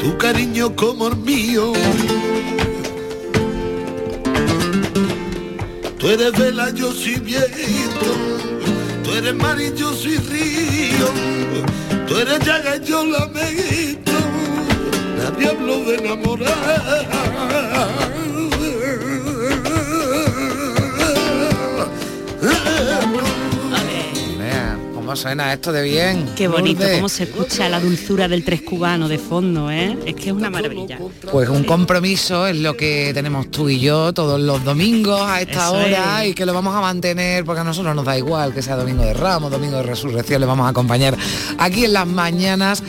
W: Tu cariño como el mío. Tú eres vela, yo soy viento. Tú eres mar y yo soy río. Tú eres llaga y yo lamento. Nadie habló de enamorar.
A: ¿Cómo suena esto de bien?
V: Qué bonito,
A: Lourdes?
V: cómo se escucha la dulzura del tres cubano de fondo, ¿eh? Es que es una maravilla.
A: Pues un compromiso es lo que tenemos tú y yo todos los domingos a esta
V: Eso
A: hora
V: es.
A: y que lo vamos a mantener porque a nosotros nos da igual que sea domingo de Ramos, domingo de Resurrección, le vamos a acompañar aquí en las mañanas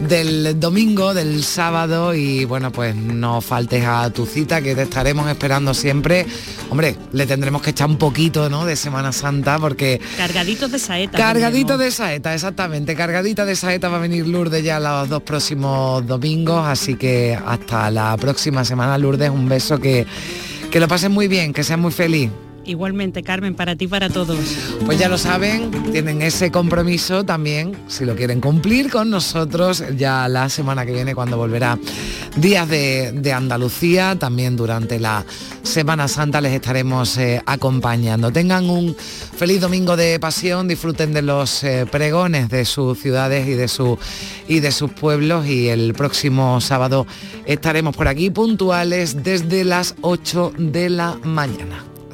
A: del domingo, del sábado y bueno, pues no faltes a tu cita que te estaremos esperando siempre. Hombre, le tendremos que echar un poquito, ¿no? De Semana Santa porque
V: Cargaditos de saeta.
A: Cargadito de saeta, exactamente. Cargadita de saeta va a venir Lourdes ya los dos próximos domingos, así que hasta la próxima semana, Lourdes, un beso que, que lo pasen muy bien, que sean muy feliz.
V: Igualmente, Carmen, para ti para todos.
A: Pues ya lo saben, tienen ese compromiso también, si lo quieren cumplir con nosotros, ya la semana que viene cuando volverá Días de, de Andalucía, también durante la Semana Santa les estaremos eh, acompañando. Tengan un feliz domingo de pasión, disfruten de los eh, pregones de sus ciudades y de, su, y de sus pueblos y el próximo sábado estaremos por aquí puntuales desde las 8 de la mañana.